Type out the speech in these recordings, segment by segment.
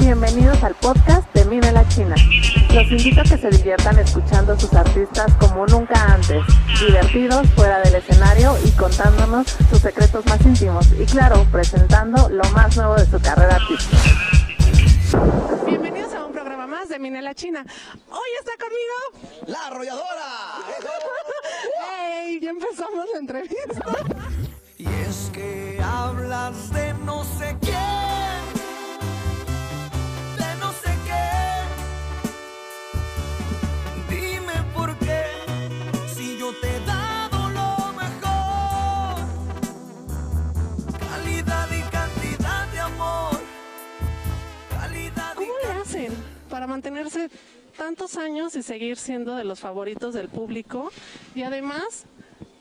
Bienvenidos al podcast de Mime la China. Los invito a que se diviertan escuchando a sus artistas como nunca antes, divertidos fuera del escenario y contándonos sus secretos más íntimos y claro, presentando lo más nuevo de su carrera artística. Bienvenidos a un programa más de Minela China. Hoy está conmigo. ¡La arrolladora! ¡Ey! Ya empezamos la entrevista. Y es que hablas de no sé quién, para mantenerse tantos años y seguir siendo de los favoritos del público y además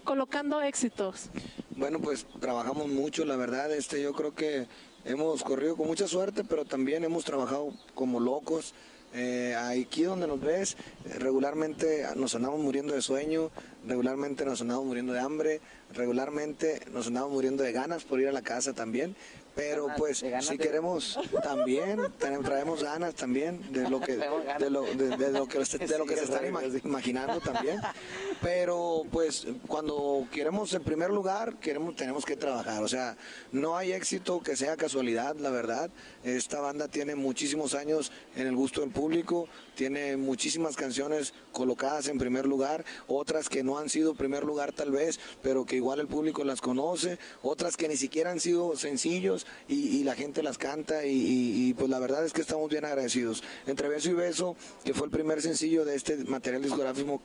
colocando éxitos? Bueno, pues trabajamos mucho, la verdad, este yo creo que hemos corrido con mucha suerte, pero también hemos trabajado como locos. Eh, aquí donde nos ves, regularmente nos andamos muriendo de sueño, regularmente nos andamos muriendo de hambre, regularmente nos andamos muriendo de ganas por ir a la casa también. Pero pues si queremos también, tenemos- traemos ganas también de lo que de lo, de- de lo que, se- de lo que se están ima- imaginando también. Pero pues cuando queremos el primer lugar, queremos tenemos que trabajar. O sea, no hay éxito que sea casualidad, la verdad. Esta banda tiene muchísimos años en el gusto del público, tiene muchísimas canciones colocadas en primer lugar, otras que no han sido primer lugar tal vez, pero que igual el público las conoce, otras que ni siquiera han sido sencillos y, la gente las canta y, pues la verdad es que estamos bien agradecidos. Entre Beso y Beso, que fue el primer sencillo de este material discográfico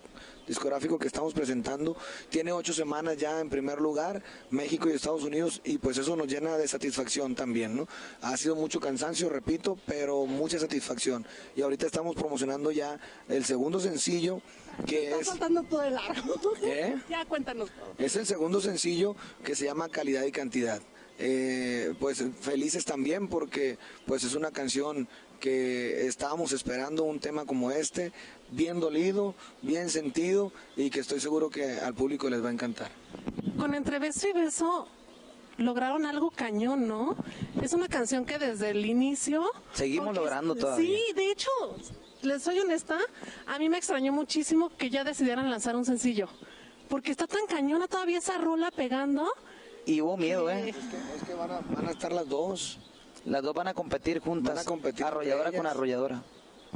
discográfico que estamos presentando. Tiene ocho semanas ya en primer lugar, México y Estados Unidos, y pues eso nos llena de satisfacción también, ¿no? Ha sido mucho cansancio, repito, pero mucha satisfacción. Y ahorita estamos promocionando ya el segundo sencillo, que Está es... faltando todo el largo. ¿Eh? Ya cuéntanos todo. Es el segundo sencillo que se llama Calidad y Cantidad. Eh, pues felices también porque pues es una canción que estábamos esperando un tema como este, bien dolido, bien sentido y que estoy seguro que al público les va a encantar. Con Entre Beso y Beso lograron algo cañón, ¿no? Es una canción que desde el inicio... Seguimos porque- logrando todavía. Sí, de hecho, les soy honesta, a mí me extrañó muchísimo que ya decidieran lanzar un sencillo. Porque está tan cañona todavía esa rola pegando. Y hubo miedo, ¿eh? Es que van a, van a estar las dos. Las dos van a competir juntas. Van a competir Arrolladora con arrolladora.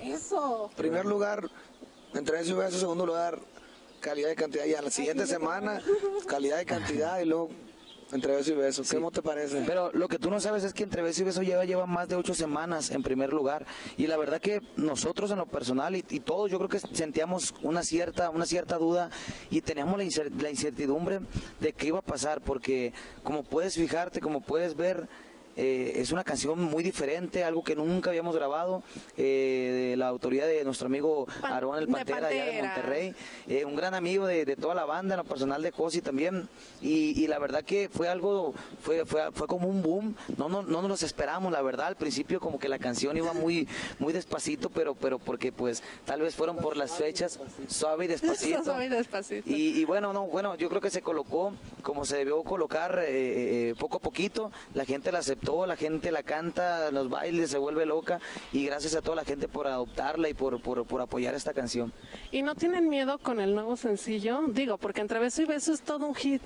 Eso. Primer lugar, entre ese y beso, segundo lugar, calidad y cantidad. Y a la siguiente semana, calidad y cantidad y luego entre beso y beso. ¿Cómo te parece? Pero lo que tú no sabes es que Entre Beso y Beso lleva, lleva más de ocho semanas en primer lugar. Y la verdad que nosotros en lo personal y, y todos yo creo que sentíamos una cierta, una cierta duda y teníamos la, incer- la incertidumbre de qué iba a pasar. Porque como puedes fijarte, como puedes ver, eh, es una canción muy diferente, algo que nunca habíamos grabado, eh, de la autoría de nuestro amigo Aarón el de Pantera, allá de Pantera. Monterrey. eh, un gran amigo de, de toda la banda, en lo personal de Josi también, y, y la verdad que fue algo, fue, fue, fue como un boom, no, no, no nos los esperamos, la verdad, al principio como que la canción iba muy, muy despacito, pero, pero porque pues tal vez fueron por las fechas, suave y despacito. Suave y despacito. Y, y bueno, no, bueno, yo creo que se colocó como se debió colocar eh, eh, poco a poquito. La gente la aceptó, la gente la canta, en los bailes se vuelve loca. Y gracias a toda la gente por adoptarla y por, por, por apoyar esta canción. ¿Y no tienen miedo con el nuevo sencillo? Digo, porque Entre Beso y Beso es todo un hit.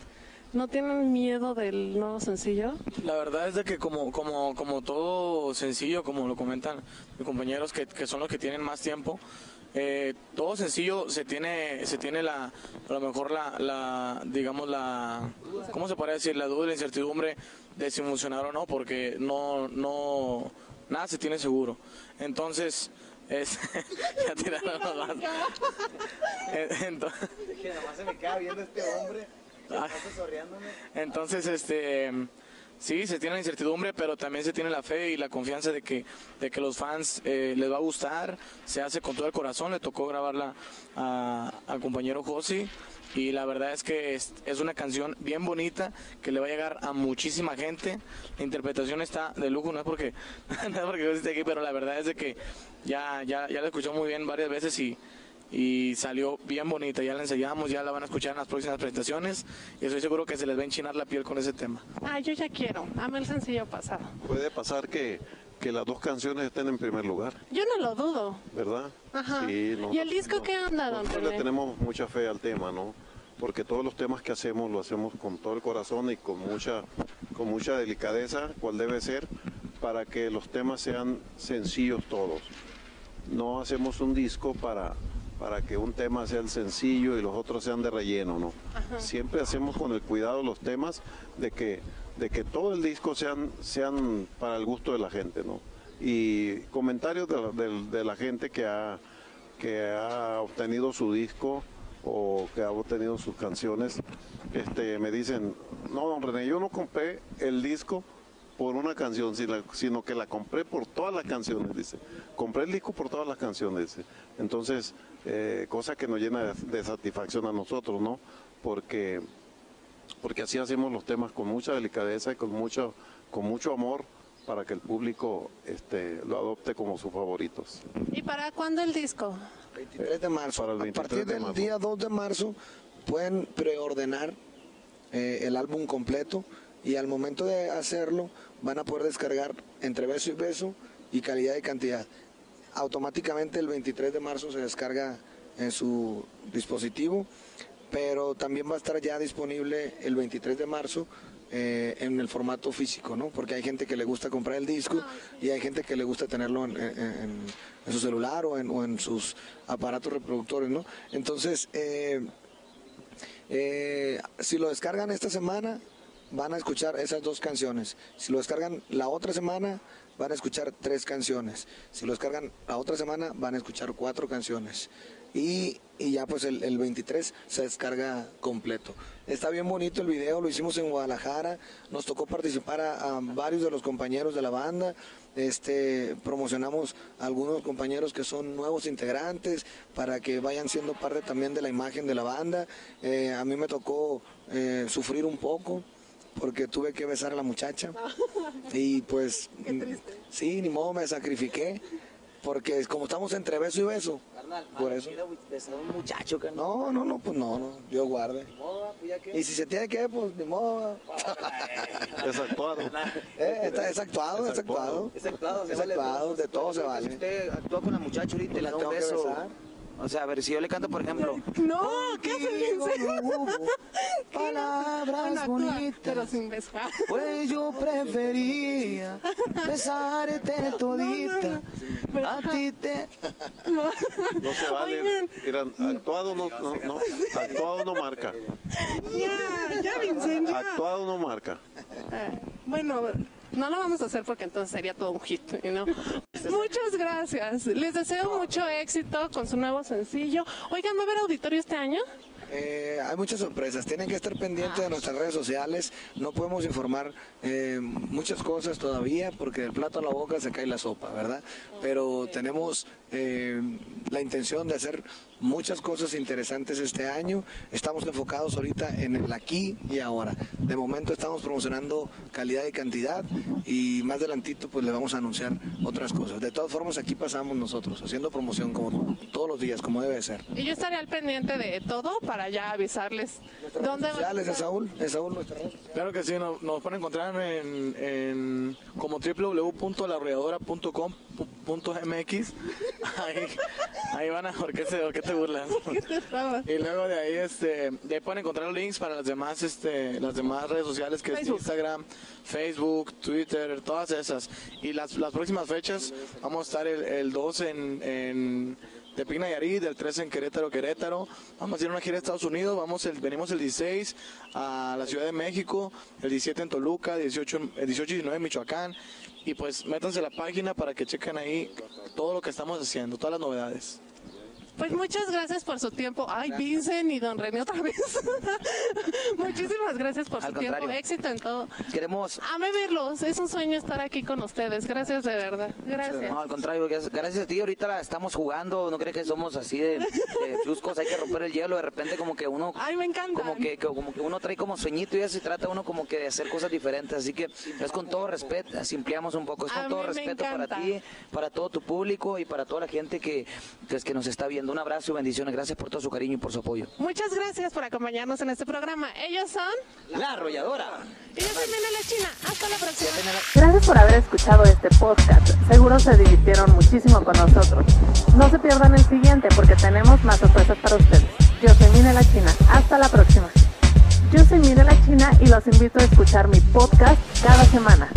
¿No tienen miedo del nuevo sencillo? La verdad es de que como, como, como todo sencillo, como lo comentan mis compañeros que, que son los que tienen más tiempo, eh, todo sencillo se tiene, se tiene la, a lo mejor la, la, digamos la, ¿cómo se puede decir? La duda y la incertidumbre de si funcionará o no, porque no, no, nada se tiene seguro. Entonces, es, ya tiraron los vasos. Eh, Entonces, se me queda viendo este hombre. Ah. Entonces, este, sí, se tiene la incertidumbre, pero también se tiene la fe y la confianza de que, de que los fans eh, les va a gustar. Se hace con todo el corazón. Le tocó grabarla al compañero Josi. Y la verdad es que es, una canción bien bonita que le va a llegar a muchísima gente. La interpretación está de lujo, no es porque, no es porque Josi esté aquí, pero la verdad es de que ya, ya, ya la escuchó muy bien varias veces y, y salió bien bonita. Ya la ensayamos, ya la van a escuchar en las próximas presentaciones y estoy seguro que se les va a enchinar la piel con ese tema. Ah, yo ya quiero. Amo el sencillo pasado. Puede pasar que, que las dos canciones estén en primer lugar, Yo no lo dudo. ¿verdad? Ajá. Sí, ¿Y el disco qué onda, don Nosotros le tenemos mucha fe al tema, ¿no? Porque todos los temas que hacemos lo hacemos con todo el corazón y con mucha, con mucha delicadeza, cual debe ser, para que los temas sean sencillos todos. No hacemos un disco para, para que un tema sea el sencillo y los otros sean de relleno, ¿no? Siempre hacemos con el cuidado los temas de que, de que todo el disco sean, sean para el gusto de la gente, ¿no? Y comentarios de la, de- de la gente que ha, que ha obtenido su disco o que ha obtenido sus canciones, este, me dicen, no, don René, yo no compré el disco por una canción, sino, que la compré por todas las canciones, dice. Compré el disco por todas las canciones, dice. Entonces, eh, cosa que nos llena de, de satisfacción a nosotros, ¿no? Porque, porque así hacemos los temas con mucha delicadeza y con mucho, con mucho amor para que el público este, lo adopte como sus favoritos. ¿Y para cuándo el disco? 23 de marzo. Para el a 23 partir de del marzo. día 2 de marzo pueden preordenar eh, el álbum completo y al momento de hacerlo van a poder descargar entre beso y beso y calidad y cantidad. Automáticamente el 23 de marzo se descarga en su dispositivo, pero también va a estar ya disponible el 23 de marzo eh, en el formato físico, ¿no? Porque hay gente que le gusta comprar el disco y hay gente que le gusta tenerlo en, en- en- en su celular o en, o en sus aparatos reproductores, ¿no? Entonces, eh, eh, si lo descargan esta semana, van a escuchar esas dos canciones. Si lo descargan la otra semana, van a escuchar tres canciones. Si lo descargan la otra semana, van a escuchar cuatro canciones. Y, y ya pues el, el 23 se descarga completo. Está bien bonito el video, lo hicimos en Guadalajara, nos tocó participar a, varios de los compañeros de la banda, este, promocionamos a algunos compañeros que son nuevos integrantes para que vayan siendo parte también de la imagen de la banda. Eh, a mí me tocó eh, sufrir un poco porque tuve que besar a la muchacha y pues sí, ni modo me sacrifiqué porque es como estamos entre beso y beso. Por eso. un muchacho, carnal. No, no, no, pues no, no, Dios guarde. pues Y si se tiene que, pues ni modo. Es actuado. Eh, está- es actuado, es actuado. Es actuado, Es actuado, de todo se Si vale. usted actúa con la muchacha ahorita y le La da un beso. O sea, a ver, si yo le canto, por ejemplo. No, ¿qué hace Contigo no hubo palabras bonitas. pero sin besar. Pues yo prefería besarte todita. A ti te. No se vale. Oigan. Mira, actuado no, no, no, actuado no marca. Ya, ya, Vincent, ya. Actuado no marca. Eh, Bueno, no lo vamos a hacer porque entonces sería todo un hit, ¿no? Muchas gracias. Les deseo mucho éxito con su nuevo sencillo. Oigan, ¿va a haber auditorio este año? Eh, hay muchas sorpresas, tienen que estar pendientes de nuestras redes sociales, no podemos informar eh, muchas cosas todavía porque del plato a la boca se cae la sopa, ¿verdad? Pero tenemos eh, la intención de hacer muchas cosas interesantes este año, estamos enfocados ahorita en el aquí y ahora. De momento estamos promocionando calidad y cantidad y más adelantito pues le vamos a anunciar otras cosas. De todas formas aquí pasamos nosotros haciendo promoción como todos los días, como debe ser. Y yo estaré al pendiente de todo para ya avisarles dónde sociales estar. Saúl, de Saúl nuestra red. Claro que sí, nos, nos pueden encontrar en, en como www.larreadora.com.mx. Ahí, ahí van a, ¿por qué, se, por qué te burlas? Y luego de ahí, este, de ahí pueden encontrar links para las demás, este, las demás redes sociales que Facebook. es Instagram, Facebook, Twitter, todas esas. Y las, las próximas fechas, vamos a estar el, el 2 en, en Tepic Nayarit, el 3 en Querétaro, Querétaro. Vamos a ir a una gira a Estados Unidos, vamos el, venimos el 16 a la Ciudad de México, el 17 en Toluca, 18, en- el 18 y 19 en Michoacán. Y pues métanse a la página para que chequen ahí todo lo que estamos haciendo, todas las novedades. Pues muchas gracias por su tiempo. Ay, Vincent y don René otra vez. Muchísimas gracias por Al su tiempo. Éxito en todo. Queremos. Ame verlos. Es un sueño estar aquí con ustedes. Gracias de verdad. Gracias. No, al contrario, gracias, gracias a ti. Ahorita la estamos jugando. No crees que somos así de, de chuscos. Hay que romper el hielo. De repente, como que uno. Ay, me encanta. Como que, como que uno trae como sueñito y ya se trata uno como que de hacer cosas diferentes. Así que es con todo respeto, simpliamos un poco, es A con todo respeto para ti, para todo tu público y para toda la gente que, pues, que nos está viendo. Viendo. Un abrazo y bendiciones. Gracias por todo su cariño y por su apoyo. Muchas gracias por acompañarnos en este programa. Ellos son... La arrolladora. Y yo soy Nena La China. Hasta la próxima. Gracias por haber escuchado este podcast. Seguro se divirtieron muchísimo con nosotros. No se pierdan el siguiente porque tenemos más sorpresas para ustedes. Yo soy La China. Hasta la próxima. Yo soy La China y los invito a escuchar mi podcast cada semana.